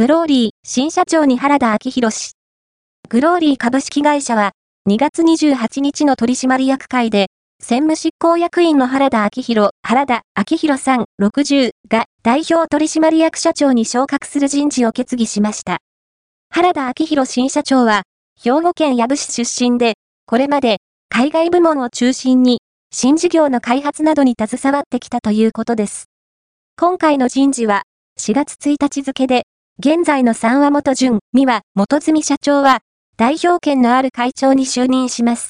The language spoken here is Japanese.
グローリー新社長に原田明宏氏。グローリー株式会社は2月28日の取締役会で、専務執行役員の原田明宏、原田明宏さん60が代表取締役社長に昇格する人事を決議しました。原田明宏新社長は、兵庫県矢部市出身で、これまで海外部門を中心に新事業の開発などに携わってきたということです。今回の人事は4月1日付で、現在の三和元淳、三和元住社長は代表権のある会長に就任します。